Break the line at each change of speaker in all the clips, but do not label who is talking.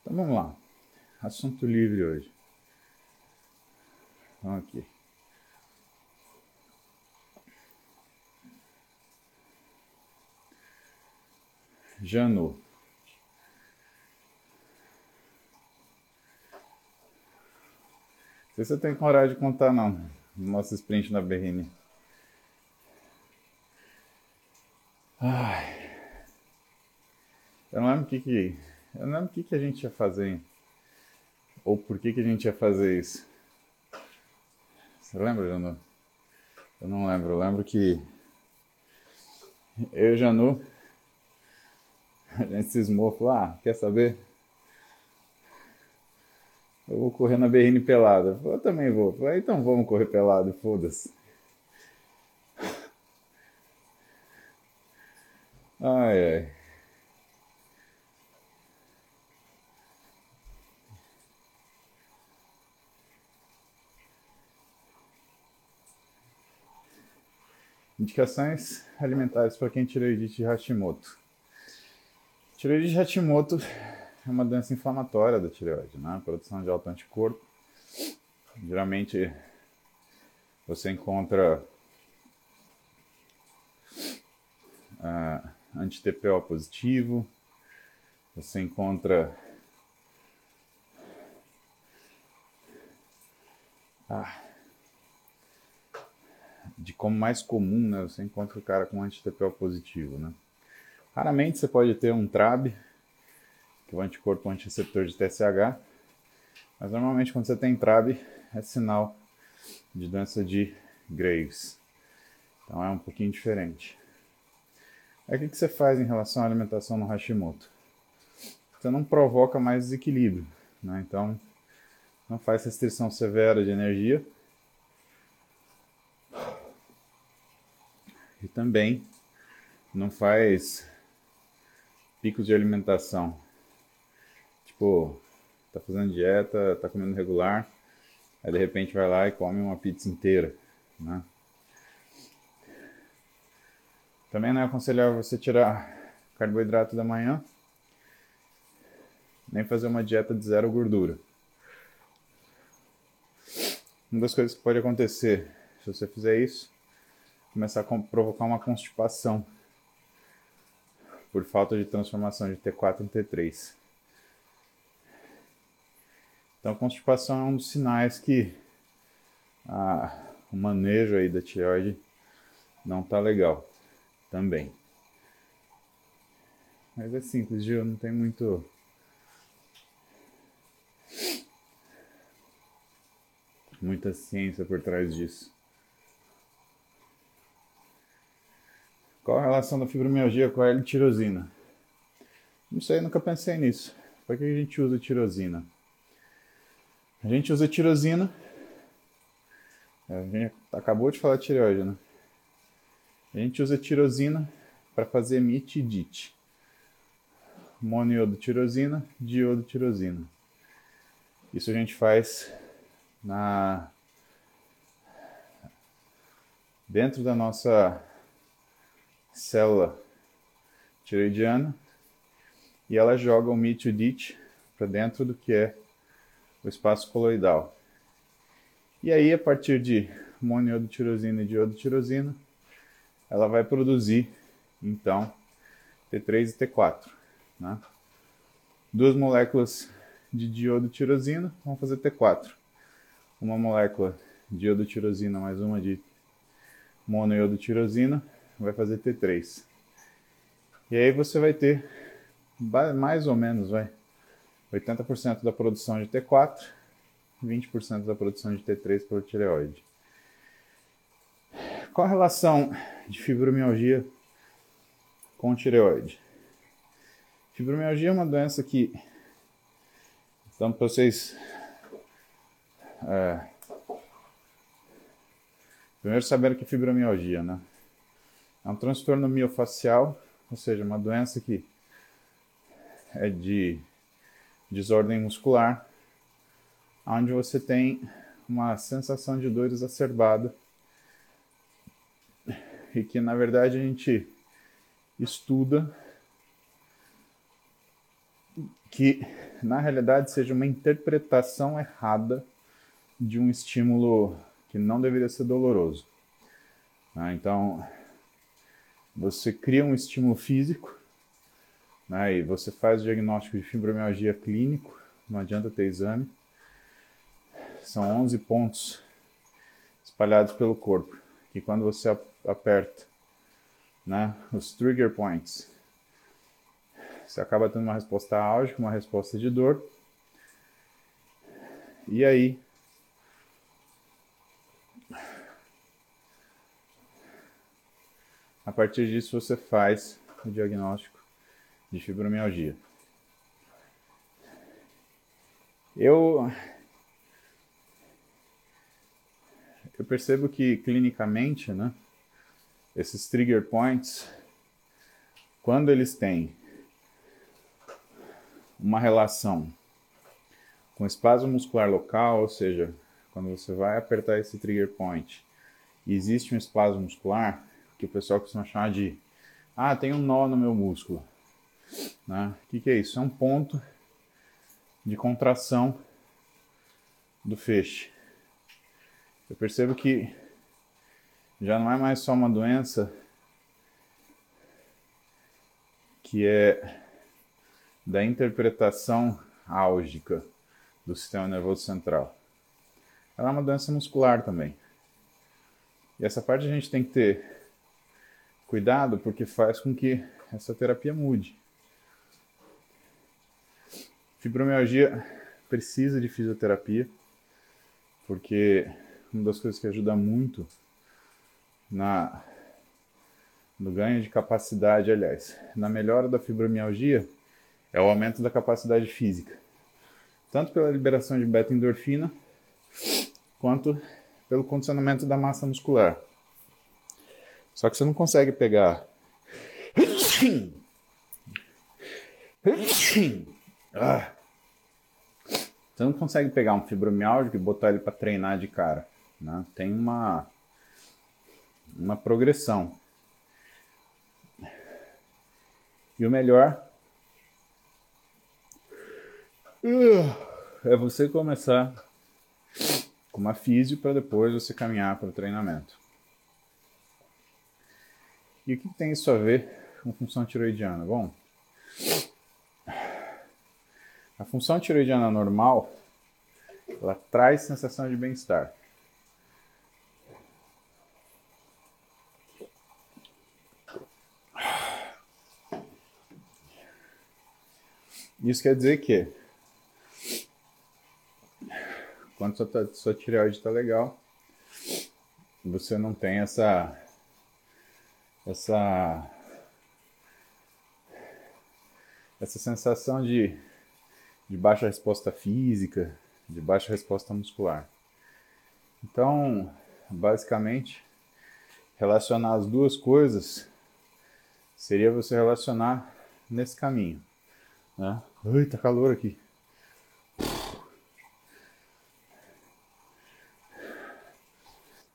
Então vamos lá. Assunto livre hoje. Vamos aqui. Janu. Se você tem coragem de contar não. Nosso sprint na BRN. Ai. Eu não lembro o que que. Eu não lembro o que, que a gente ia fazer. Ou por que, que a gente ia fazer isso. Você lembra, Janu? Eu não lembro. Eu lembro que. Eu e Janu. A gente cismou, falou, ah, quer saber? Eu vou correr na BRN pelada. Eu também vou. Falei, então vamos correr pelado, foda-se. Ai, ai. Indicações alimentares para quem tiroidite de Hashimoto. Tireoide de Hashimoto é uma doença inflamatória da tireoide, né? Produção de autoanticorpo. Geralmente você encontra uh, anti-TPO positivo, você encontra ah, de como mais comum, né? Você encontra o cara com anti-TPO positivo, né? Raramente você pode ter um TRAB, que é o anticorpo antireceptor de TSH, mas normalmente quando você tem TRAB é sinal de doença de Graves. Então é um pouquinho diferente. Aí o que você faz em relação à alimentação no Hashimoto? Você não provoca mais desequilíbrio, né? Então não faz restrição severa de energia e também não faz picos de alimentação. Tipo, tá fazendo dieta, tá comendo regular, aí de repente vai lá e come uma pizza inteira, né? Também não é aconselhável você tirar carboidrato da manhã, nem fazer uma dieta de zero gordura. Uma das coisas que pode acontecer se você fizer isso começar a provocar uma constipação por falta de transformação de T4 em T3. Então, constipação é um dos sinais que o manejo aí da tireoide não está legal também. Mas é simples, Gil, não tem muito. muita ciência por trás disso. Qual a relação da fibromialgia com a L-tirosina? Não sei, nunca pensei nisso. Por que a gente usa tirosina? A gente usa tirosina. A gente acabou de falar de tireoide, né? A gente usa tirosina para fazer mitidite. Moniodotirosina, diodotirosina. Isso a gente faz na dentro da nossa célula tiroidiana e ela joga o mitidite para dentro do que é o espaço coloidal. E aí, a partir de moniodotirosina e diodotirosina, ela vai produzir, então, T3 e T4. Né? Duas moléculas de diodotirosina vão fazer T4. Uma molécula de iodotirosina mais uma de monoiodotirosina vai fazer T3. E aí você vai ter mais ou menos, vai, 80% da produção de T4, 20% da produção de T3 pelo tireoide. Qual a relação de fibromialgia com tireoide? Fibromialgia é uma doença que, então, para vocês é, primeiro saber o que é fibromialgia, né? É um transtorno miofacial, ou seja, uma doença que é de desordem muscular, onde você tem uma sensação de dor exacerbada e que na verdade a gente estuda que na realidade, seja uma interpretação errada de um estímulo que não deveria ser doloroso. Né? Então, você cria um estímulo físico né? e você faz o diagnóstico de fibromialgia clínico, não adianta ter exame. São 11 pontos espalhados pelo corpo, que quando você aperta né, os trigger points, você acaba tendo uma resposta álgica, uma resposta de dor. E aí, a partir disso você faz o diagnóstico de fibromialgia. Eu eu percebo que clinicamente, né, esses trigger points, quando eles têm uma relação com espasmo muscular local, ou seja, quando você vai apertar esse trigger point existe um espasmo muscular, que o pessoal costuma chamar de ah, tem um nó no meu músculo. Né? O que, que é isso? É um ponto de contração do feixe. Eu percebo que já não é mais só uma doença que é da interpretação álgica do sistema nervoso central. Ela é uma doença muscular também. E essa parte a gente tem que ter cuidado porque faz com que essa terapia mude. Fibromialgia precisa de fisioterapia, porque uma das coisas que ajuda muito na no ganho de capacidade, aliás, na melhora da fibromialgia é o aumento da capacidade física, tanto pela liberação de beta-endorfina quanto pelo condicionamento da massa muscular. Só que você não consegue pegar ah. Você não consegue pegar um fibromialgico e botar ele para treinar de cara. Né? Tem uma, uma progressão. E o melhor é você começar com uma físio para depois você caminhar para o treinamento. E o que tem isso a ver com função tiroidiana? Bom, a função tiroidiana normal ela traz sensação de bem-estar. Isso quer dizer que quando sua, sua tireoide está legal, você não tem essa essa essa sensação de, de baixa resposta física, de baixa resposta muscular. Então, basicamente, relacionar as duas coisas seria você relacionar nesse caminho. Né? Ai, tá calor aqui.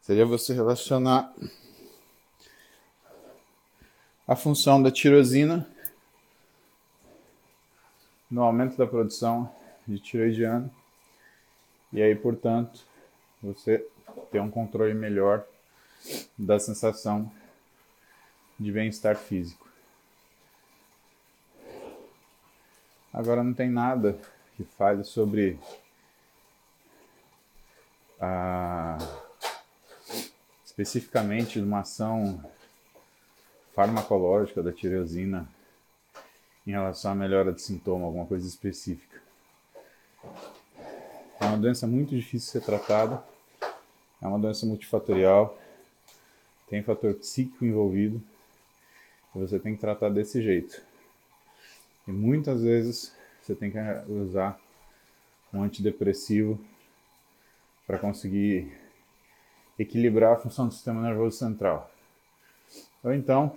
Seria você relacionar a função da tirosina no aumento da produção de tiroidiano e aí, portanto, você ter um controle melhor da sensação de bem-estar físico. Agora não tem nada que fale sobre a especificamente de uma ação farmacológica da tireosina em relação à melhora de sintoma, alguma coisa específica. É uma doença muito difícil de ser tratada, é uma doença multifatorial, tem fator psíquico envolvido, e você tem que tratar desse jeito. E muitas vezes você tem que usar um antidepressivo para conseguir equilibrar a função do sistema nervoso central. Ou então,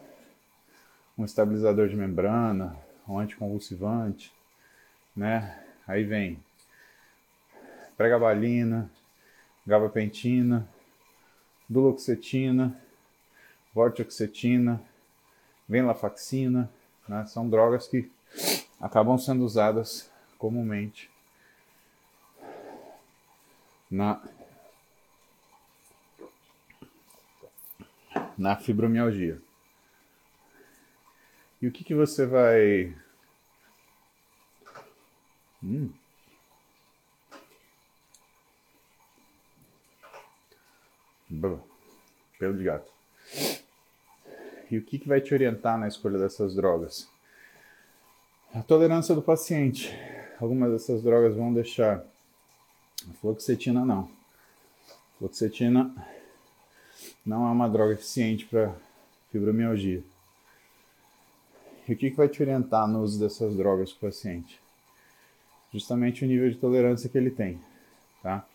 um estabilizador de membrana, um anticonvulsivante, né? Aí vem pregabalina, gabapentina, duloxetina, vortioxetina, venlafaxina, né? São drogas que acabam sendo usadas comumente na na fibromialgia. E o que, que você vai. Hum. Pelo de gato. E o que, que vai te orientar na escolha dessas drogas? A tolerância do paciente. Algumas dessas drogas vão deixar. A fluoxetina não. A fluoxetina não é uma droga eficiente para fibromialgia. E o que, que vai te orientar no uso dessas drogas para o paciente? Justamente o nível de tolerância que ele tem, tá?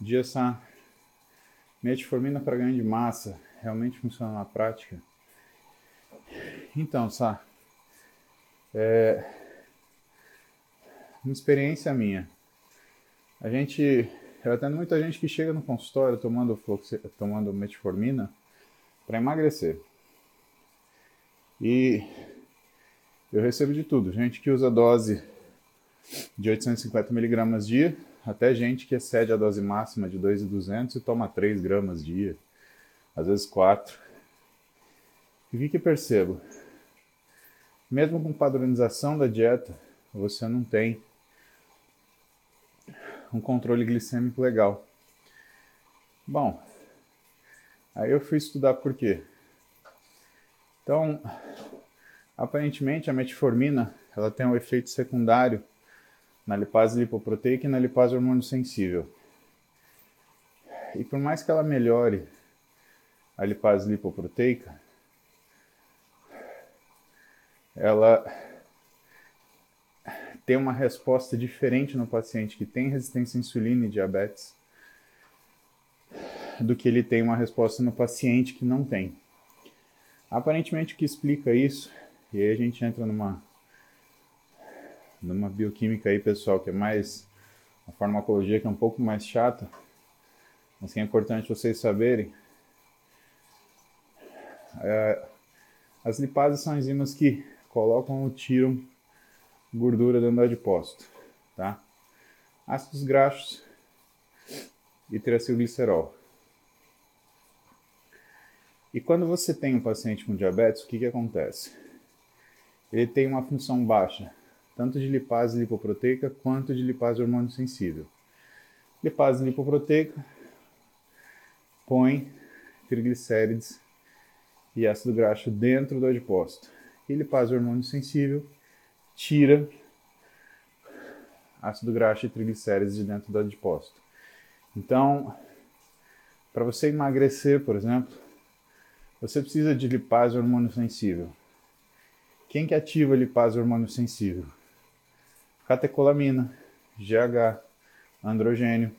De essa metformina para ganho de massa realmente funciona na prática? Então, Sá, é, uma experiência minha. A gente, eu atendo muita gente que chega no consultório tomando, fluxi, tomando metformina para emagrecer. E eu recebo de tudo. Gente que usa dose de 850 miligramas dia, até gente que excede a dose máxima de 2,200 e toma 3 gramas dia, às vezes 4. E o que, que percebo? Mesmo com padronização da dieta, você não tem um controle glicêmico legal. Bom, aí eu fui estudar por quê. Então, aparentemente a metformina ela tem um efeito secundário na lipase lipoproteica e na lipase hormônio sensível. E por mais que ela melhore a lipase lipoproteica, ela tem uma resposta diferente no paciente que tem resistência à insulina e diabetes do que ele tem uma resposta no paciente que não tem. Aparentemente o que explica isso, e aí a gente entra numa numa bioquímica aí, pessoal, que é mais uma farmacologia que é um pouco mais chata, mas que é importante vocês saberem. É, as lipases são enzimas que colocam ou tiram gordura do adipócito, tá? Ácidos graxos e triacilglicerol. E quando você tem um paciente com diabetes, o que, que acontece? Ele tem uma função baixa, tanto de lipase lipoproteica quanto de lipase hormônio sensível. Lipase lipoproteica põe triglicérides e ácido graxo dentro do adipócito e lipase hormônio sensível tira ácido graxo e triglicérides de dentro do adipócito. Então, para você emagrecer, por exemplo, você precisa de lipase hormônio sensível. Quem que ativa a lipase hormônio sensível? Catecolamina, GH, androgênio.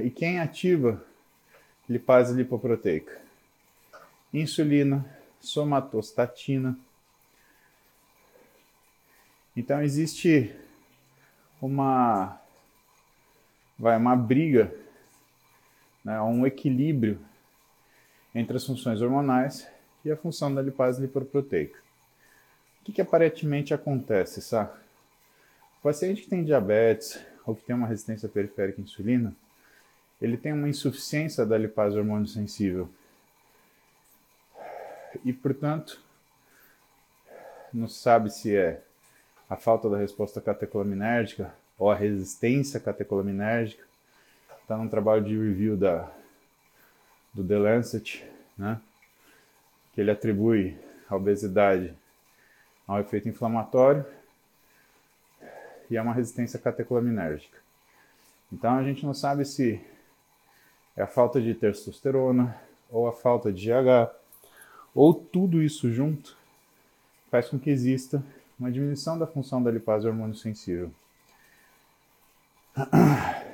E quem ativa lipase lipoproteica? Insulina, somatostatina. Então existe uma vai uma briga, né, um equilíbrio entre as funções hormonais e a função da lipase lipoproteica. O que, que aparentemente acontece, sabe? O paciente que tem diabetes ou que tem uma resistência periférica à insulina, ele tem uma insuficiência da lipase hormônio sensível e, portanto, não sabe se é a falta da resposta catecolaminérgica ou a resistência catecolaminérgica. Está num trabalho de review da, do The Lancet, né? que ele atribui a obesidade a um efeito inflamatório e a uma resistência catecolaminérgica. Então a gente não sabe se é a falta de testosterona ou a falta de GH ou tudo isso junto faz com que exista uma diminuição da função da lipase hormônio sensível.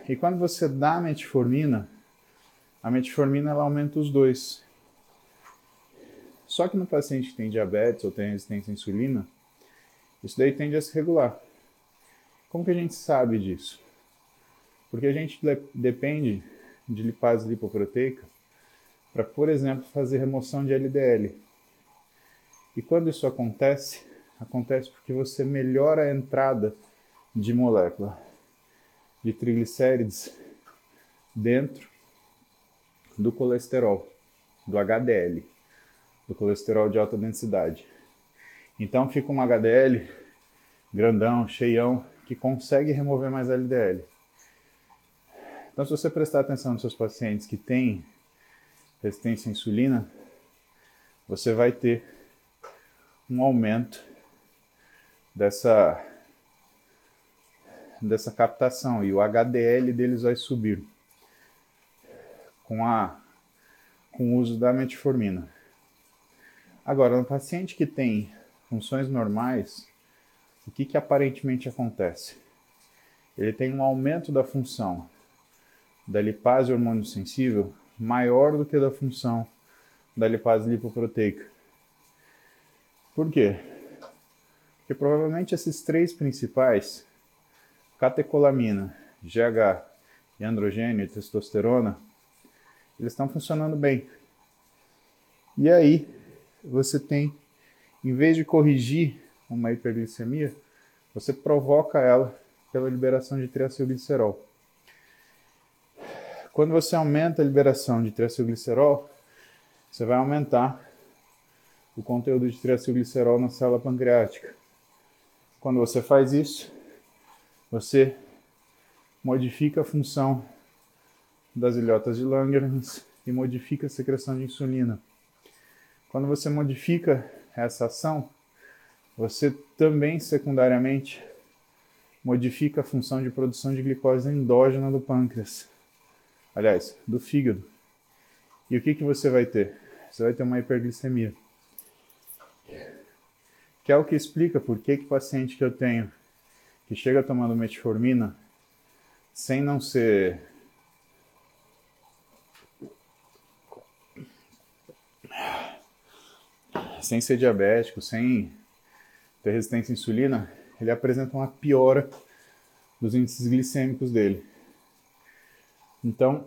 E quando você dá metformina, a metformina ela aumenta os dois. Só que no paciente que tem diabetes ou tem resistência à insulina, isso daí tende a se regular. Como que a gente sabe disso? Porque a gente depende de lipase lipoproteica para, por exemplo, fazer remoção de LDL. E quando isso acontece, acontece porque você melhora a entrada de molécula de triglicérides dentro do colesterol, do HDL, do colesterol de alta densidade. Então fica um HDL grandão, cheião, que consegue remover mais LDL. Então, se você prestar atenção nos seus pacientes que têm resistência à insulina, você vai ter um aumento dessa dessa captação e o HDL deles vai subir com a com o uso da metformina. Agora, no paciente que tem funções normais, o que, que aparentemente acontece? Ele tem um aumento da função da lipase hormônio sensível maior do que da função da lipase lipoproteica. Por quê? Porque provavelmente esses três principais, catecolamina, GH e androgênio e testosterona, eles estão funcionando bem. E aí, você tem, em vez de corrigir uma hiperglicemia, você provoca ela pela liberação de triacilglicerol. Quando você aumenta a liberação de triacilglicerol, você vai aumentar o conteúdo de triacilglicerol na célula pancreática. Quando você faz isso, você modifica a função das ilhotas de Langerhans e modifica a secreção de insulina. Quando você modifica essa ação, você também secundariamente modifica a função de produção de glicose endógena do pâncreas. Aliás, do fígado. E o que, que você vai ter? Você vai ter uma hiperglicemia. Que é o que explica por que, que paciente que eu tenho que chega tomando metformina sem não ser sem ser diabético, sem ter resistência à insulina, ele apresenta uma piora dos índices glicêmicos dele. Então,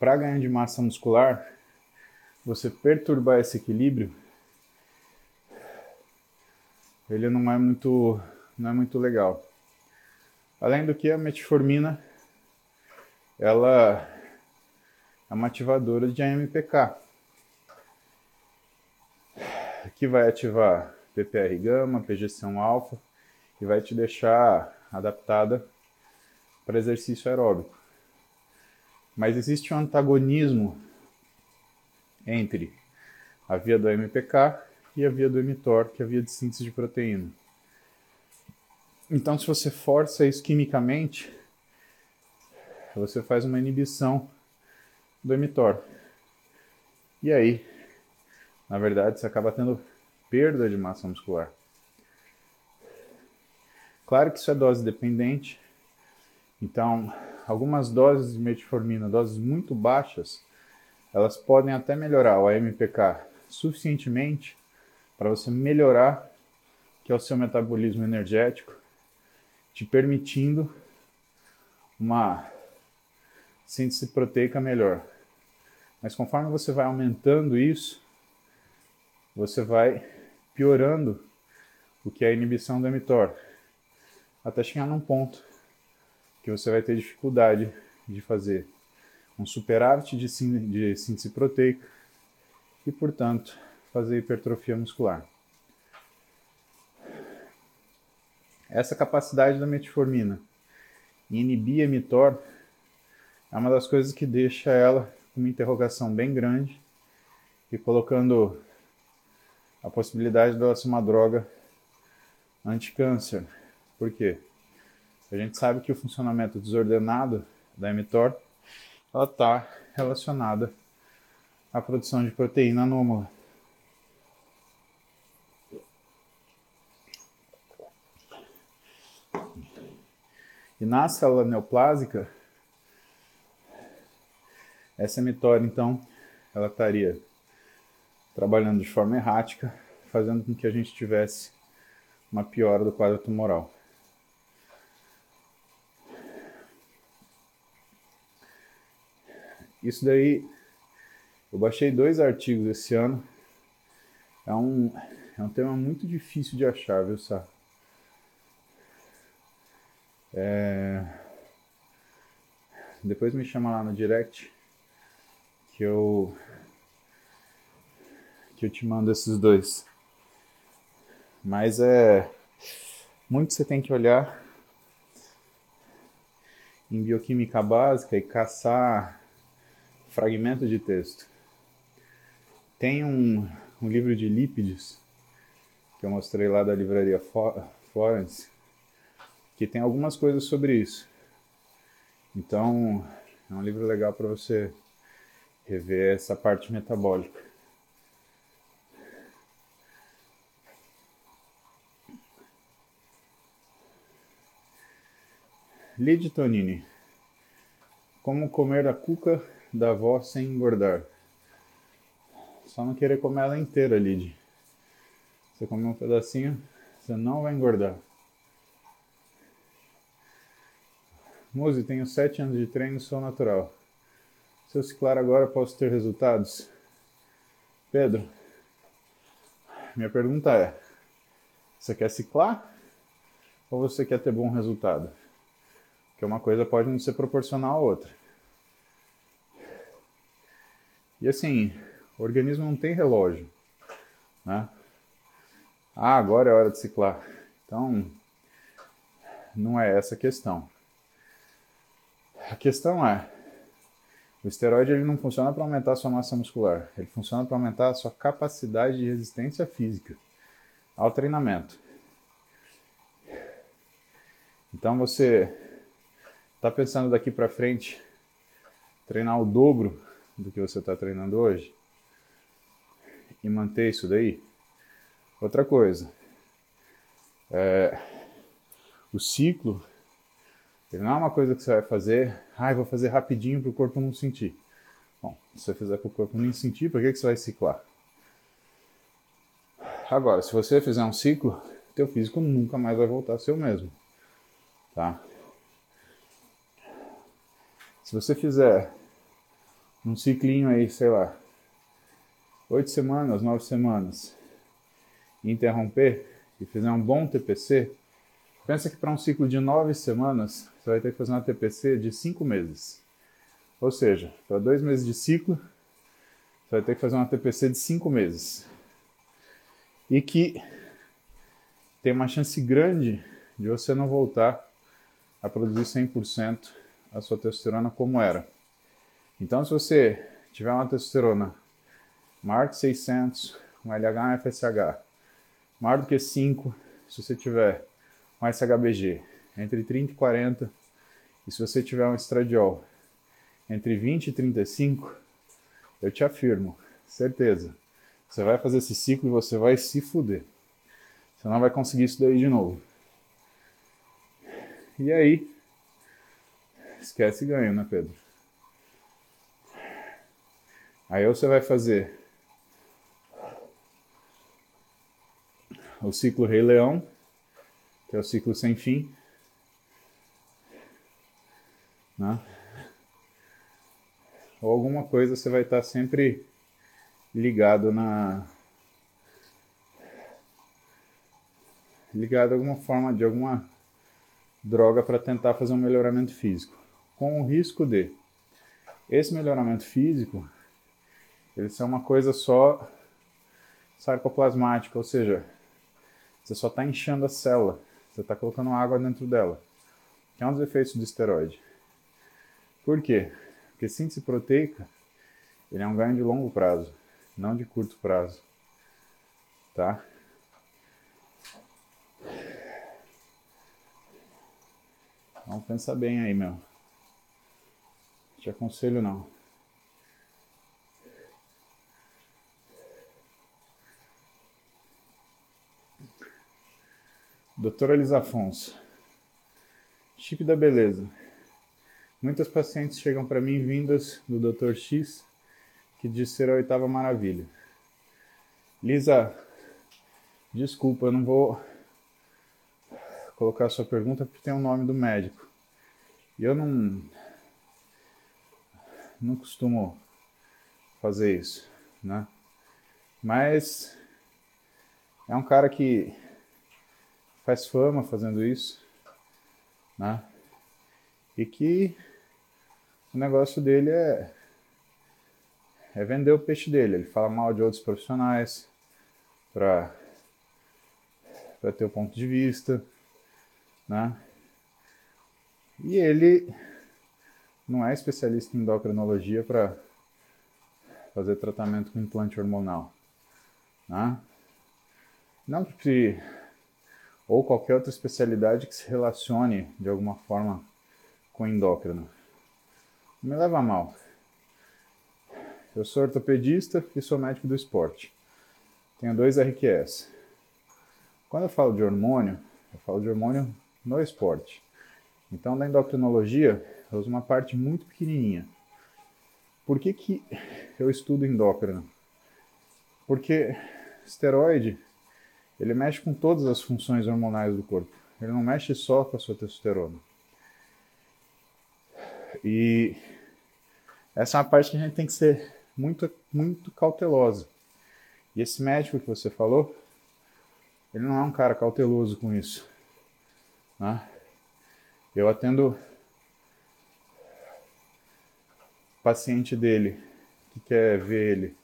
para ganhar de massa muscular, você perturbar esse equilíbrio, ele não é muito, não é muito legal. Além do que a metformina, ela é uma ativadora de AMPK, que vai ativar PPR gama, PGC1 alfa e vai te deixar adaptada para exercício aeróbico. Mas existe um antagonismo entre a via do MPK e a via do mTOR, que é a via de síntese de proteína. Então, se você força isso quimicamente, você faz uma inibição do mTOR. E aí, na verdade, você acaba tendo perda de massa muscular. Claro que isso é dose dependente, então algumas doses de metformina, doses muito baixas, elas podem até melhorar o AMPK suficientemente para você melhorar que é o seu metabolismo energético, te permitindo uma síntese proteica melhor. Mas conforme você vai aumentando isso, você vai piorando o que é a inibição do mTOR, até chegar num ponto que você vai ter dificuldade de fazer um superávit de, de síntese proteica e, portanto, fazer hipertrofia muscular. Essa capacidade da metformina inibir a mTOR é uma das coisas que deixa ela com uma interrogação bem grande e colocando a possibilidade dela ser uma droga anticâncer. Por quê? A gente sabe que o funcionamento desordenado da mTOR está relacionada à produção de proteína anômala. Na célula neoplásica, essa mTOR, então, ela estaria trabalhando de forma errática, fazendo com que a gente tivesse uma piora do quadro tumoral. isso daí, eu baixei dois artigos esse ano. É um, é um tema muito difícil de achar, viu, Sá? É... Depois me chama lá no direct que eu que eu te mando esses dois. Mas é muito você tem que olhar em bioquímica básica e caçar fragmentos de texto. Tem um, um livro de lípides que eu mostrei lá da livraria Florence que tem algumas coisas sobre isso. Então, é um livro legal para você rever essa parte metabólica. Lid Tonini. Como comer a cuca da avó sem engordar? Só não querer comer ela inteira, Lid. Você comer um pedacinho, você não vai engordar. Muse, tenho 7 anos de treino e sou natural. Se eu ciclar agora, posso ter resultados? Pedro, minha pergunta é: você quer ciclar ou você quer ter bom resultado? Porque uma coisa pode não ser proporcional à outra. E assim, o organismo não tem relógio, né? Ah, agora é hora de ciclar. Então, não é essa a questão. A questão é, o esteroide ele não funciona para aumentar a sua massa muscular, ele funciona para aumentar a sua capacidade de resistência física ao treinamento. Então você está pensando daqui para frente treinar o dobro do que você está treinando hoje e manter isso daí? Outra coisa, é, o ciclo não é uma coisa que você vai fazer, ah, vou fazer rapidinho para o corpo não sentir. Bom, se você fizer para o corpo nem sentir, por que, que você vai ciclar? Agora, se você fizer um ciclo, teu físico nunca mais vai voltar a ser o mesmo. Tá? Se você fizer um ciclinho aí, sei lá, oito semanas, nove semanas, interromper e fizer um bom TPC, Pensa que para um ciclo de nove semanas, você vai ter que fazer uma TPC de cinco meses. Ou seja, para dois meses de ciclo, você vai ter que fazer uma TPC de cinco meses. E que tem uma chance grande de você não voltar a produzir 100% a sua testosterona como era. Então, se você tiver uma testosterona maior que 600, um LH, um FSH maior do que 5, se você tiver um SHBG entre 30 e 40, e se você tiver um estradiol entre 20 e 35, eu te afirmo, certeza, você vai fazer esse ciclo e você vai se fuder. Você não vai conseguir isso daí de novo. E aí, esquece ganho, né, Pedro? Aí você vai fazer o ciclo Rei Leão, é o ciclo sem fim. Né? Ou alguma coisa você vai estar sempre ligado na. ligado de alguma forma, de alguma droga para tentar fazer um melhoramento físico. Com o risco de esse melhoramento físico ele ser uma coisa só sarcoplasmática, ou seja, você só está inchando a célula. Você está colocando água dentro dela, que é um dos efeitos do esteroide. Por quê? Porque síntese proteica ele é um ganho de longo prazo, não de curto prazo. Tá? Então pensa bem aí, meu. Te aconselho não. Doutora Elisa Afonso. Chip da beleza. Muitas pacientes chegam para mim vindas do Dr. X, que diz ser a oitava maravilha. Lisa, desculpa, eu não vou colocar a sua pergunta porque tem o nome do médico. E eu não. não costumo fazer isso, né? Mas é um cara que faz fama fazendo isso, né? E que o negócio dele é é vender o peixe dele. Ele fala mal de outros profissionais para para ter o ponto de vista, né? E ele não é especialista em endocrinologia para fazer tratamento com implante hormonal, né? Não que ou qualquer outra especialidade que se relacione de alguma forma com endócrino. Não me leva a mal. Eu sou ortopedista e sou médico do esporte. Tenho dois RQS. Quando eu falo de hormônio, eu falo de hormônio no esporte. Então, na endocrinologia, eu uso uma parte muito pequenininha. Por que, que eu estudo endócrino? Porque esteroide, ele mexe com todas as funções hormonais do corpo. Ele não mexe só com a sua testosterona. E essa é uma parte que a gente tem que ser muito, muito cautelosa. E esse médico que você falou, ele não é um cara cauteloso com isso. Né? Eu atendo paciente dele que quer ver ele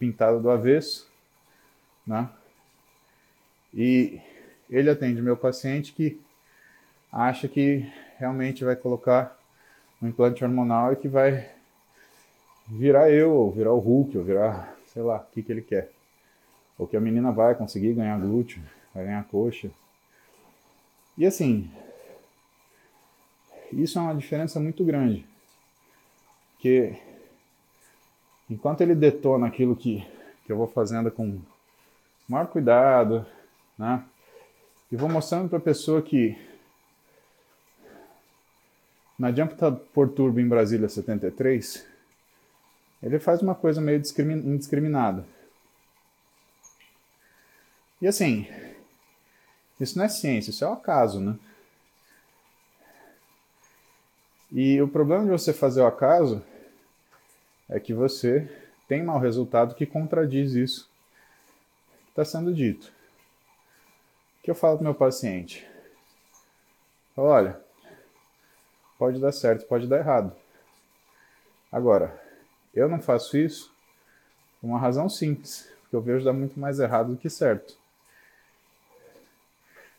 pintado do avesso, né? E ele atende meu paciente que acha que realmente vai colocar um implante hormonal e que vai virar eu, ou virar o Hulk, ou virar, sei lá, o que, que ele quer. Ou que a menina vai conseguir ganhar glúteo, vai ganhar coxa. E assim, isso é uma diferença muito grande. Porque enquanto ele detona aquilo que, que eu vou fazendo com maior cuidado, né? E vou mostrando para a pessoa que na Jump por Turbo em Brasília 73, ele faz uma coisa meio indiscriminada. E assim, isso não é ciência, isso é o acaso, né? E o problema de você fazer o acaso é que você tem mau resultado que contradiz isso que está sendo dito. O que eu falo para meu paciente? olha, Pode dar certo, pode dar errado. Agora, eu não faço isso por uma razão simples, porque eu vejo dar muito mais errado do que certo.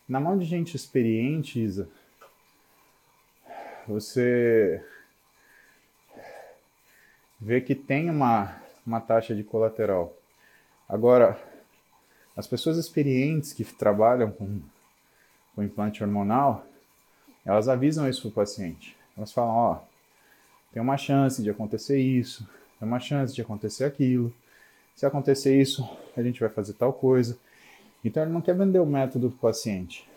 Na mão de gente experiente, Isa, você vê que tem uma, uma taxa de colateral. Agora, as pessoas experientes que trabalham com, com implante hormonal, elas avisam isso para o paciente. Elas falam, ó, tem uma chance de acontecer isso, tem uma chance de acontecer aquilo. Se acontecer isso, a gente vai fazer tal coisa. Então ele não quer vender o método para o paciente.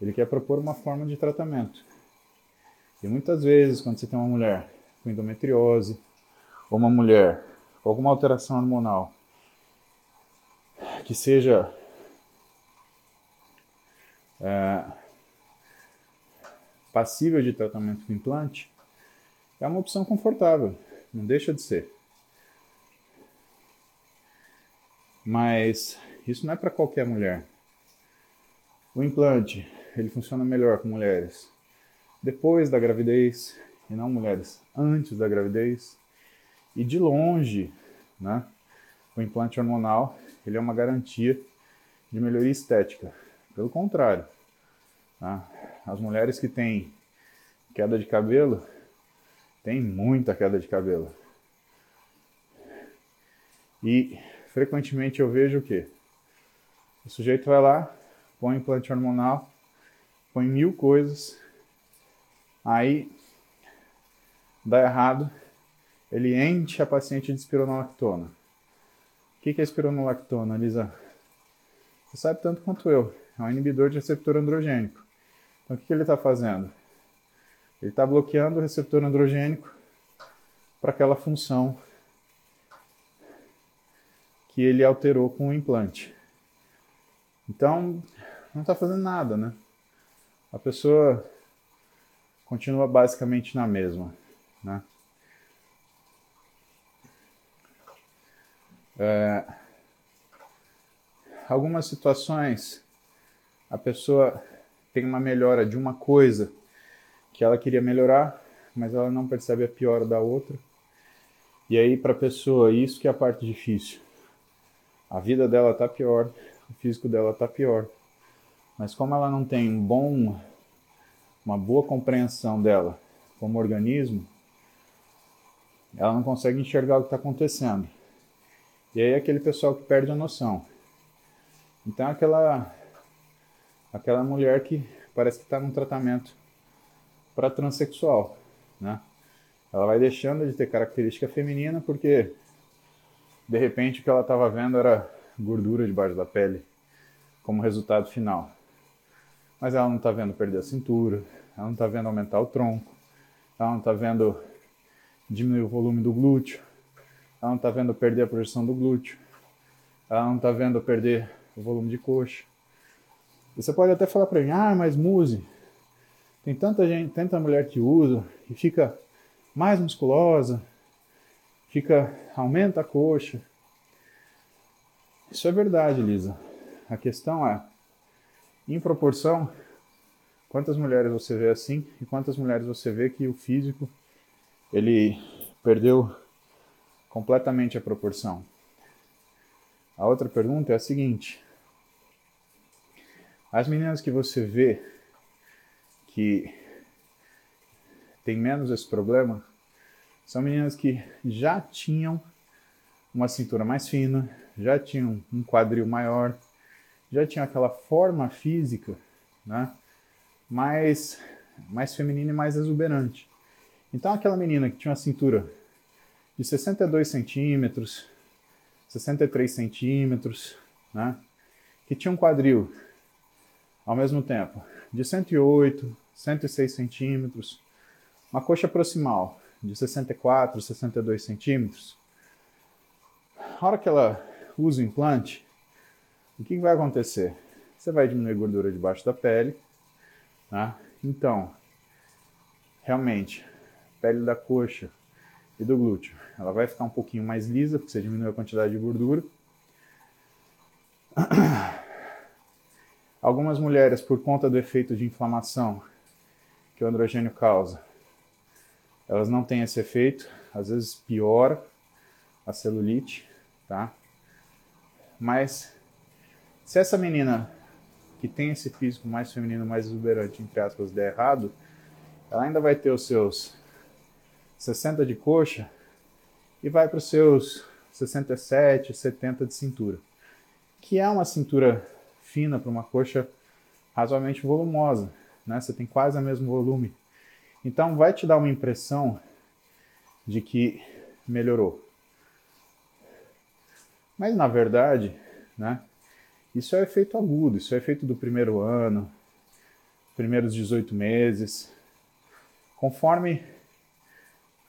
Ele quer propor uma forma de tratamento. E muitas vezes, quando você tem uma mulher com endometriose, ou uma mulher com alguma alteração hormonal, que seja é, passível de tratamento com implante, é uma opção confortável, não deixa de ser. Mas isso não é para qualquer mulher. O implante, ele funciona melhor com mulheres depois da gravidez e não mulheres antes da gravidez. E de longe, né, o implante hormonal, ele é uma garantia de melhoria estética. Pelo contrário, tá? As mulheres que têm queda de cabelo, têm muita queda de cabelo. E frequentemente eu vejo o quê? O sujeito vai lá, põe implante hormonal, põe mil coisas, aí dá errado, ele enche a paciente de espironolactona. O que é espironolactona, Lisa? Você sabe tanto quanto eu. É um inibidor de receptor androgênico. Então, o que ele está fazendo? Ele está bloqueando o receptor androgênico para aquela função que ele alterou com o implante. Então, não está fazendo nada, né? A pessoa continua basicamente na mesma. Né? É, algumas situações a pessoa tem uma melhora de uma coisa que ela queria melhorar, mas ela não percebe a pior da outra. E aí, para a pessoa, isso que é a parte difícil. A vida dela tá pior, o físico dela tá pior. Mas como ela não tem um bom, uma boa compreensão dela como organismo, ela não consegue enxergar o que está acontecendo. E aí é aquele pessoal que perde a noção. Então aquela aquela mulher que parece que está num tratamento para transexual, né? Ela vai deixando de ter característica feminina porque de repente o que ela estava vendo era gordura debaixo da pele como resultado final. Mas ela não está vendo perder a cintura, ela não está vendo aumentar o tronco, ela não está vendo diminuir o volume do glúteo, ela não está vendo perder a projeção do glúteo, ela não está vendo perder o volume de coxa. E você pode até falar para mim, ah, mas Muse, tem tanta gente, tanta mulher que usa e fica mais musculosa, fica aumenta a coxa. Isso é verdade, Lisa. A questão é, em proporção, quantas mulheres você vê assim e quantas mulheres você vê que o físico ele perdeu completamente a proporção. A outra pergunta é a seguinte: as meninas que você vê que tem menos esse problema são meninas que já tinham uma cintura mais fina, já tinham um quadril maior, já tinham aquela forma física, né, mais mais feminina e mais exuberante. Então aquela menina que tinha uma cintura de 62 centímetros, 63 centímetros, né, que tinha um quadril ao mesmo tempo de 108, 106 centímetros, uma coxa proximal de 64, 62 centímetros. A hora que ela usa o implante, o que vai acontecer? Você vai diminuir a gordura debaixo da pele, né? Então, realmente, pele da coxa e do glúteo, ela vai ficar um pouquinho mais lisa, porque você diminui a quantidade de gordura. Algumas mulheres, por conta do efeito de inflamação que o androgênio causa, elas não têm esse efeito, às vezes piora a celulite, tá? Mas se essa menina que tem esse físico mais feminino, mais exuberante, entre aspas, der errado, ela ainda vai ter os seus 60 de coxa e vai para os seus 67, 70 de cintura, que é uma cintura fina para uma coxa razoavelmente volumosa, né? Você tem quase o mesmo volume. Então vai te dar uma impressão de que melhorou. Mas na verdade, né? Isso é efeito agudo, isso é efeito do primeiro ano, primeiros 18 meses. Conforme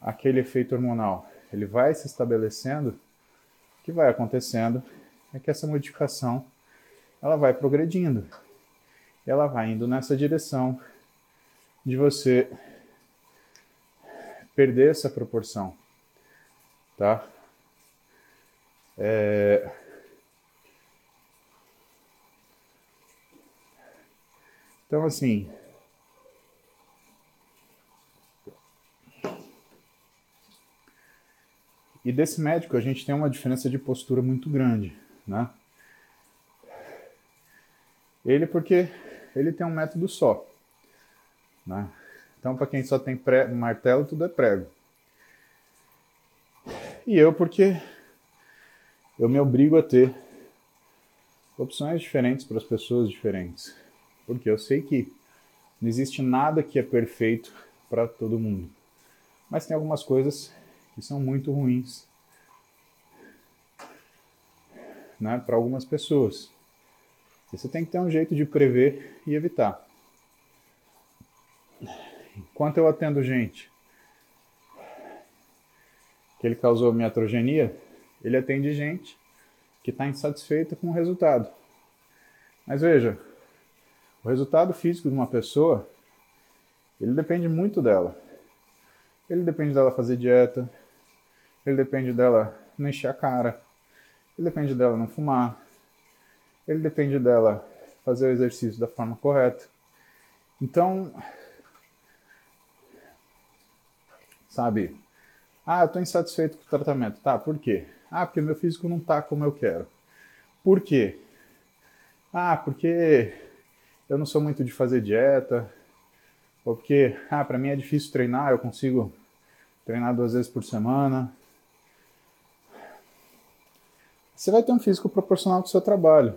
aquele efeito hormonal ele vai se estabelecendo, o que vai acontecendo é que essa modificação ela vai progredindo. Ela vai indo nessa direção de você perder essa proporção, tá? É... Então, assim, e desse médico a gente tem uma diferença de postura muito grande, né? Ele porque ele tem um método só. Né? Então, para quem só tem pré, martelo, tudo é prego. E eu porque eu me obrigo a ter opções diferentes para as pessoas diferentes. Porque eu sei que não existe nada que é perfeito para todo mundo. Mas tem algumas coisas que são muito ruins né, para algumas pessoas. Você tem que ter um jeito de prever e evitar. Enquanto eu atendo gente que ele causou miatrogenia, ele atende gente que está insatisfeita com o resultado. Mas veja, o resultado físico de uma pessoa, Ele depende muito dela. Ele depende dela fazer dieta. Ele depende dela não encher a cara. Ele depende dela não fumar. Ele depende dela fazer o exercício da forma correta. Então, sabe? Ah, eu estou insatisfeito com o tratamento. Tá, por quê? Ah, porque meu físico não está como eu quero. Por quê? Ah, porque eu não sou muito de fazer dieta. Ou porque, ah, para mim é difícil treinar, eu consigo treinar duas vezes por semana. Você vai ter um físico proporcional com o seu trabalho.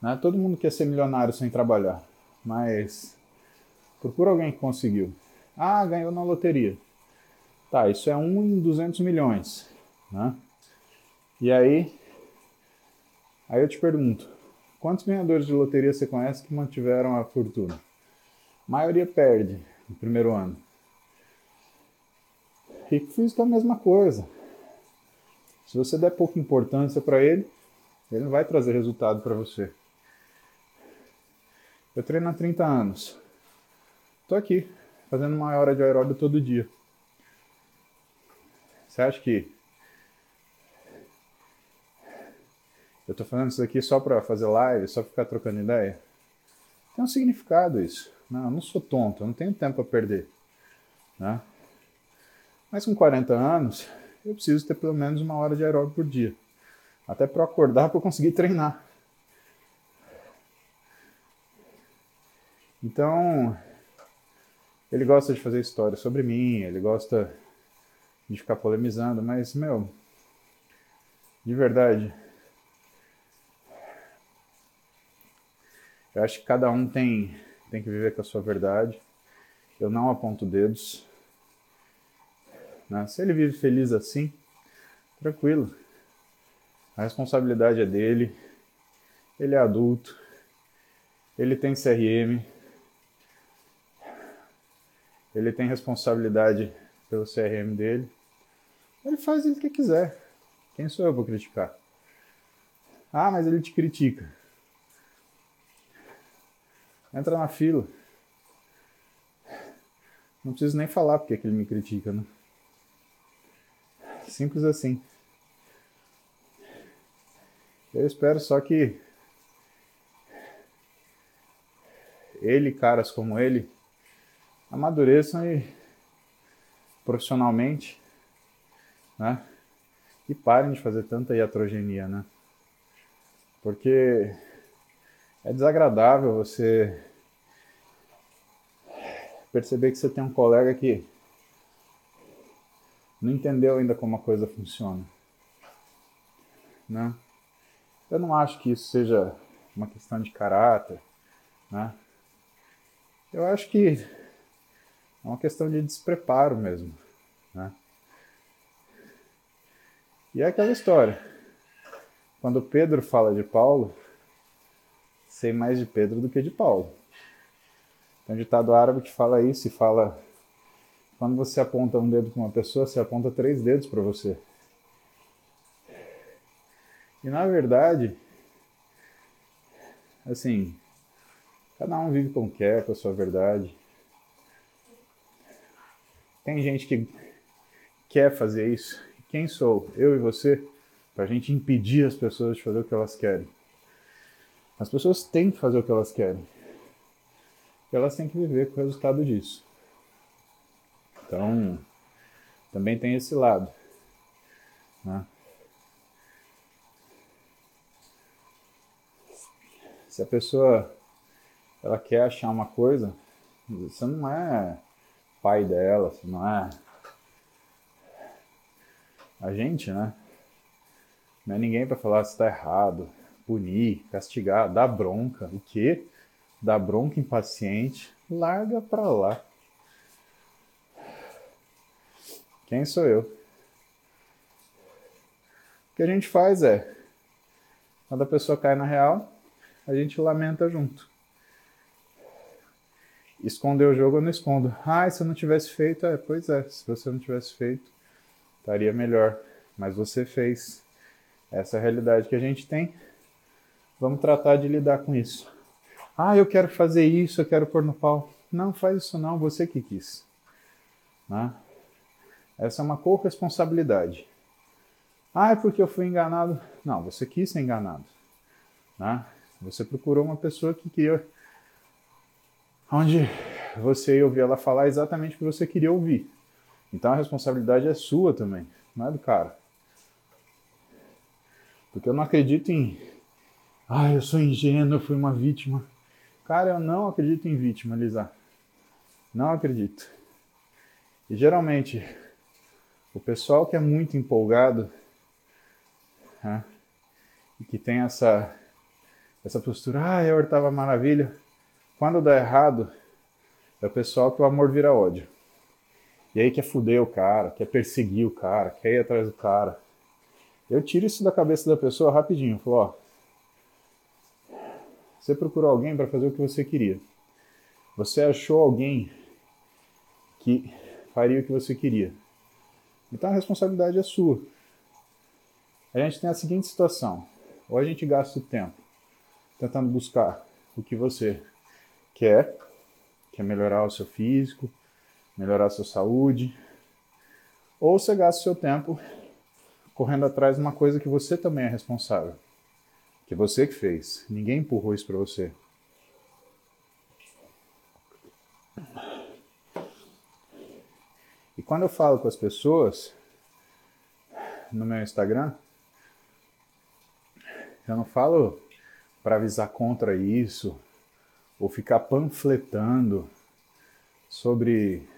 Né? Todo mundo quer ser milionário sem trabalhar, mas procura alguém que conseguiu. Ah, ganhou na loteria. Tá, isso é um em 200 milhões. Né? E aí, aí eu te pergunto, quantos ganhadores de loteria você conhece que mantiveram a fortuna? A maioria perde no primeiro ano. Rico físico é a mesma coisa. Se você der pouca importância para ele, ele não vai trazer resultado para você. Eu treino há 30 anos. Estou aqui, fazendo uma hora de aeróbio todo dia. Você acha que eu estou fazendo isso aqui só para fazer live, só para ficar trocando ideia? Tem um significado isso. Não, eu não sou tonto, eu não tenho tempo a perder. Né? Mas com 40 anos, eu preciso ter pelo menos uma hora de aeróbio por dia. Até para acordar para conseguir treinar. Então, ele gosta de fazer história sobre mim, ele gosta de ficar polemizando, mas, meu, de verdade, eu acho que cada um tem, tem que viver com a sua verdade. Eu não aponto dedos. Né? Se ele vive feliz assim, tranquilo. A responsabilidade é dele. Ele é adulto. Ele tem CRM ele tem responsabilidade pelo CRM dele. Ele faz o que quiser. Quem sou eu para criticar? Ah, mas ele te critica. Entra na fila. Não preciso nem falar porque que ele me critica, né? Simples assim. Eu espero só que ele, caras como ele, amadureçam e profissionalmente, né? E parem de fazer tanta iatrogenia, né? Porque é desagradável você perceber que você tem um colega que não entendeu ainda como a coisa funciona, né? Eu não acho que isso seja uma questão de caráter, né? Eu acho que é uma questão de despreparo mesmo. Né? E é aquela história. Quando Pedro fala de Paulo, sei mais de Pedro do que de Paulo. Tem um ditado árabe que fala isso e fala: quando você aponta um dedo para uma pessoa, você aponta três dedos para você. E na verdade, assim, cada um vive como quer, com a sua verdade. Tem gente que quer fazer isso. Quem sou? Eu e você? Para a gente impedir as pessoas de fazer o que elas querem. As pessoas têm que fazer o que elas querem. Elas têm que viver com o resultado disso. Então, também tem esse lado. Né? Se a pessoa ela quer achar uma coisa, você não é pai dela, se não é a gente, né? Não é ninguém para falar se está errado, punir, castigar, dar bronca. O quê? Dar bronca impaciente? Larga para lá. Quem sou eu? O que a gente faz é, quando a pessoa cai na real, a gente lamenta junto. Esconder o jogo eu não escondo. Ah, se eu não tivesse feito, é, pois é, se você não tivesse feito, estaria melhor. Mas você fez. Essa é a realidade que a gente tem. Vamos tratar de lidar com isso. Ah, eu quero fazer isso, eu quero pôr no pau. Não, faz isso não, você que quis. Né? Essa é uma corresponsabilidade. Ah, é porque eu fui enganado. Não, você quis ser enganado. Né? Você procurou uma pessoa que queria. onde você ia ouvir ela falar exatamente o que você queria ouvir. Então a responsabilidade é sua também, não é do cara. Porque eu não acredito em. Ah, eu sou ingênuo, eu fui uma vítima. Cara, eu não acredito em vítima, Lisa. Não acredito. E geralmente, o pessoal que é muito empolgado né, e que tem essa, essa postura, ah, eu estava maravilha, quando dá errado, é o pessoal que o amor vira ódio. E aí quer fuder o cara, quer perseguir o cara, quer ir atrás do cara. Eu tiro isso da cabeça da pessoa rapidinho. Falo, ó, você procurou alguém para fazer o que você queria. Você achou alguém que faria o que você queria. Então a responsabilidade é sua. A gente tem a seguinte situação: ou a gente gasta o tempo tentando buscar o que você quer, quer melhorar o seu físico, melhorar a sua saúde, ou você gasta o seu tempo correndo atrás de uma coisa que você também é responsável, que você que fez, ninguém empurrou isso para você. E quando eu falo com as pessoas no meu Instagram, eu não falo para avisar contra isso ou ficar panfletando sobre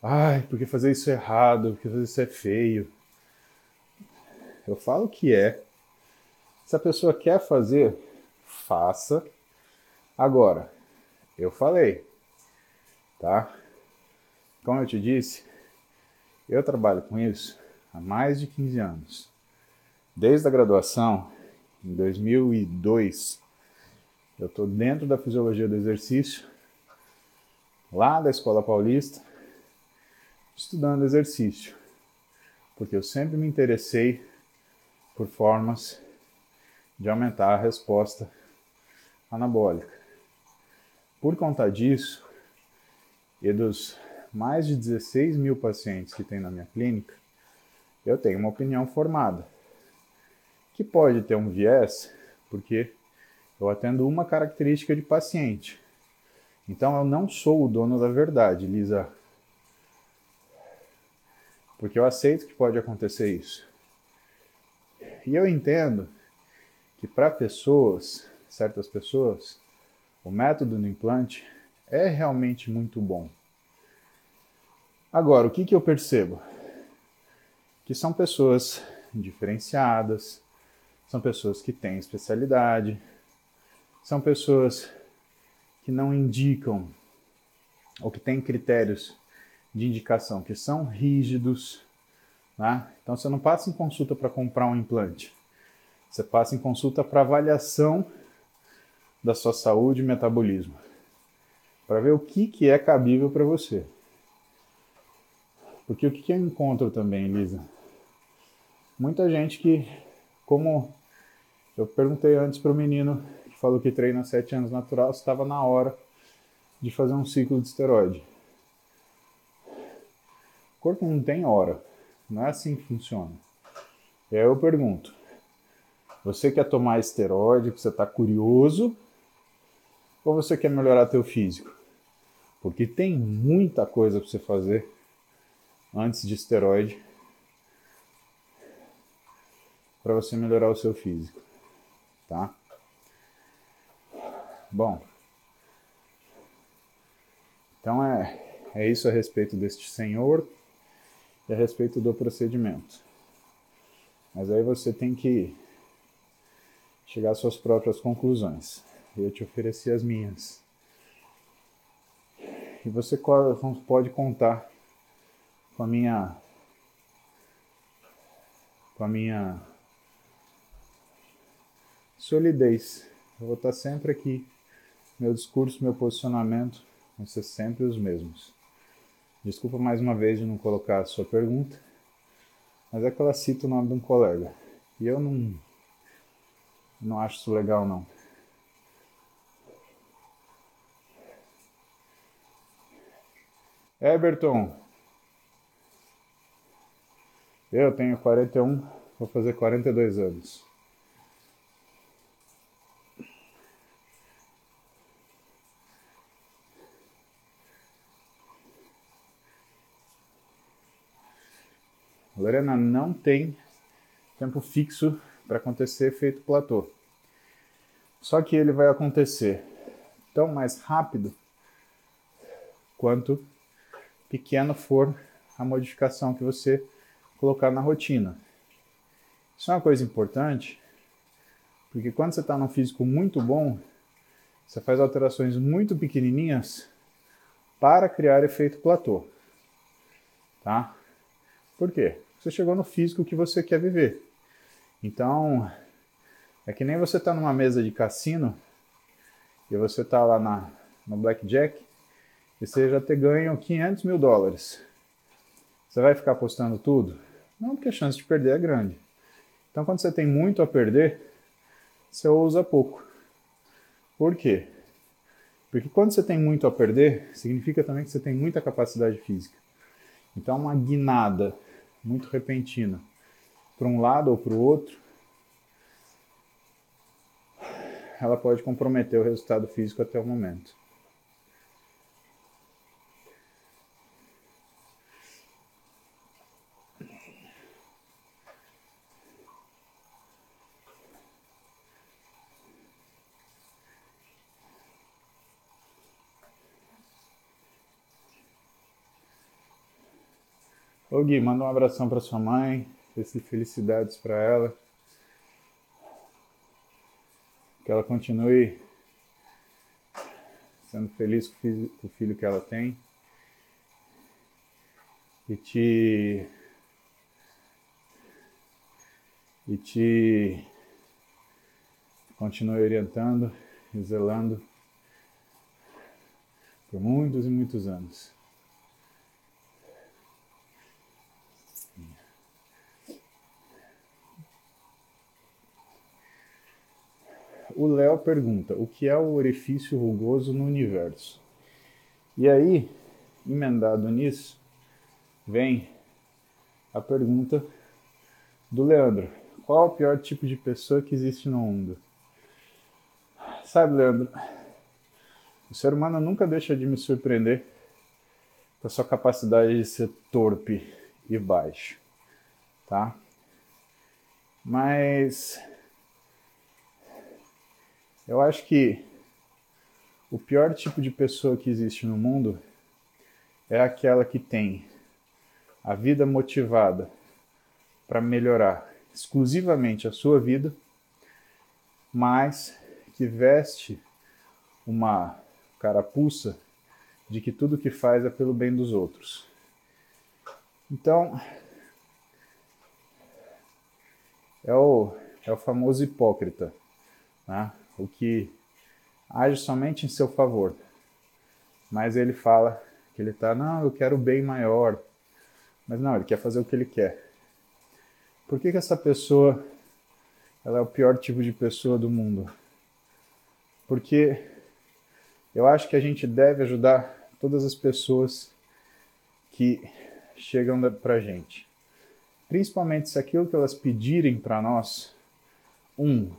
ai, porque fazer isso é errado, porque fazer isso é feio. Eu falo que é. Se a pessoa quer fazer, faça. Agora, eu falei, tá? Como eu te disse, eu trabalho com isso há mais de 15 anos. Desde a graduação, em 2002, eu estou dentro da fisiologia do exercício, lá da Escola Paulista, estudando exercício, porque eu sempre me interessei por formas de aumentar a resposta anabólica. Por conta disso, e dos mais de 16 mil pacientes que tem na minha clínica, eu tenho uma opinião formada, que pode ter um viés, porque eu atendo uma característica de paciente. Então eu não sou o dono da verdade, Lisa. Porque eu aceito que pode acontecer isso. E eu entendo que para pessoas, certas pessoas, o método do implante é realmente muito bom. Agora, o que, que eu percebo? Que são pessoas diferenciadas, são pessoas que têm especialidade, são pessoas que não indicam ou que têm critérios de indicação que são rígidos. Né? Então você não passa em consulta para comprar um implante, você passa em consulta para avaliação da sua saúde e metabolismo, para ver o que, que é cabível para você. Porque o que, eu encontro também, Elisa? Muita gente que, como eu perguntei antes para o menino que falou que treina sete anos natural, estava na hora de fazer um ciclo de esteroide. O corpo não tem hora, não é assim que funciona. E aí eu pergunto: você quer tomar esteroide porque você está curioso ou você quer melhorar teu físico? Porque tem muita coisa para você fazer antes de esteroide para você melhorar o seu físico, tá? Bom, então é, é isso a respeito deste senhor e a respeito do procedimento. Mas aí você tem que chegar às suas próprias conclusões. Eu te ofereci as minhas. E você pode contar com a minha com a minha solidez. Eu vou estar sempre aqui. Meu discurso, meu posicionamento vão ser sempre os mesmos. Desculpa mais uma vez de não colocar a sua pergunta, mas é que ela cita o nome de um colega. E eu não, não acho isso legal, não. Eberton. Eu tenho 41, vou fazer 42 anos. Lorena não tem tempo fixo para acontecer efeito platô. Só que ele vai acontecer tão mais rápido quanto pequeno for a modificação que você colocar na rotina. Isso é uma coisa importante, porque quando você está num físico muito bom, você faz alterações muito pequenininhas para criar efeito platô. Tá? Por quê? Você chegou no físico que você quer viver. Então, é que nem você está numa mesa de cassino e você está lá na, no blackjack e você já ter ganho 500 mil dólares. Você vai ficar apostando tudo? Não, porque a chance de perder é grande. Então, quando você tem muito a perder, você usa pouco. Por quê? Porque quando você tem muito a perder, significa também que você tem muita capacidade física. Então, uma guinada muito repentina para um lado ou para o outro, ela pode comprometer o resultado físico até o momento. Ô Gui, manda um abração para sua mãe, felicidades para ela. Que ela continue sendo feliz com o, filho, que ela tem. E te. E te continue orientando e zelando por muitos e muitos anos. O Léo pergunta: o que é o orifício rugoso no universo? E aí, emendado nisso, vem a pergunta do Leandro: qual é o pior tipo de pessoa que existe no mundo? Sabe, Leandro, o ser humano nunca deixa de me surpreender com a sua capacidade de ser torpe e baixo, tá? Mas eu acho que o pior tipo de pessoa que existe no mundo é aquela que tem a vida motivada para melhorar exclusivamente a sua vida, mas que veste uma carapuça de que tudo que faz é pelo bem dos outros. Então, é o, é o famoso hipócrita. Né? O que age somente em seu favor. Mas ele fala que ele está, não, eu quero bem maior. Mas não, ele quer fazer o que ele quer. Por que, que essa pessoa ela é o pior tipo de pessoa do mundo? Porque eu acho que a gente deve ajudar todas as pessoas que chegam para gente. Principalmente se aquilo que elas pedirem para nós, um,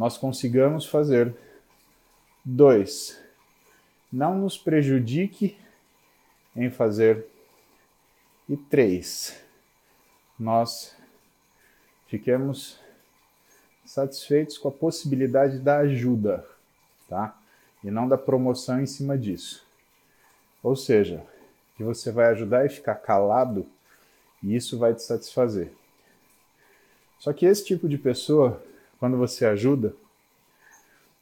nós consigamos fazer. Dois, não nos prejudique em fazer. E três, nós fiquemos satisfeitos com a possibilidade da ajuda, tá? E não da promoção em cima disso. Ou seja, que você vai ajudar e ficar calado e isso vai te satisfazer. Só que esse tipo de pessoa quando você ajuda,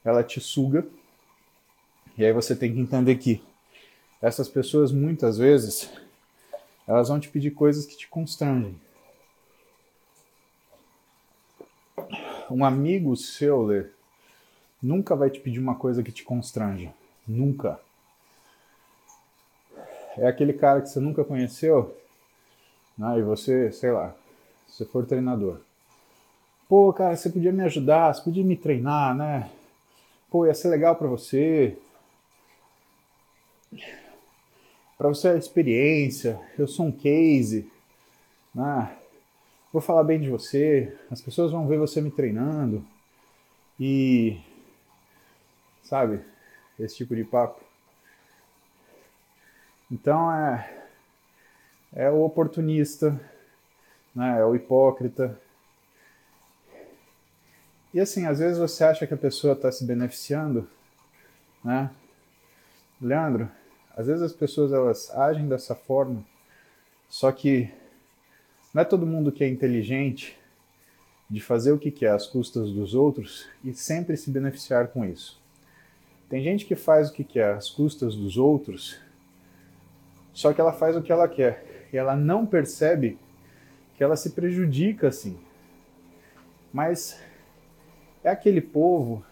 ela te suga. E aí você tem que entender que essas pessoas muitas vezes elas vão te pedir coisas que te constrangem. Um amigo seu, Lê, nunca vai te pedir uma coisa que te constranja. Nunca. É aquele cara que você nunca conheceu, né? e você, sei lá, se for treinador. Pô, cara, você podia me ajudar, você podia me treinar, né? Pô, ia ser legal para você. para você a experiência, eu sou um case, né? vou falar bem de você, as pessoas vão ver você me treinando e sabe, esse tipo de papo. Então é é o oportunista, né? É o hipócrita. E assim, às vezes você acha que a pessoa está se beneficiando, né? Leandro, às vezes as pessoas elas agem dessa forma, só que não é todo mundo que é inteligente de fazer o que quer às custas dos outros e sempre se beneficiar com isso. Tem gente que faz o que quer às custas dos outros, só que ela faz o que ela quer e ela não percebe que ela se prejudica assim. Mas é aquele povo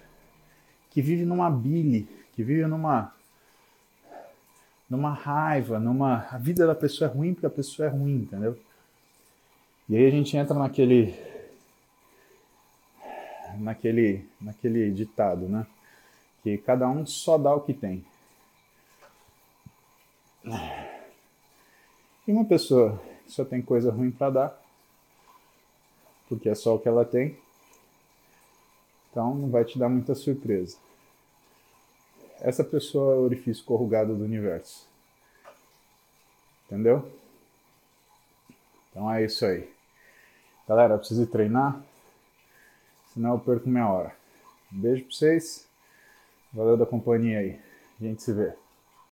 que vive numa bile, que vive numa numa raiva, numa. A vida da pessoa é ruim porque a pessoa é ruim, entendeu? E aí a gente entra naquele. naquele. naquele ditado, né? Que cada um só dá o que tem. E uma pessoa só tem coisa ruim para dar, porque é só o que ela tem, então não vai te dar muita surpresa. Essa pessoa é o orifício corrugado do universo. Entendeu? Então é isso aí. Galera, eu preciso treinar, senão eu perco minha hora. Beijo pra vocês. Valeu da companhia aí. A gente se vê.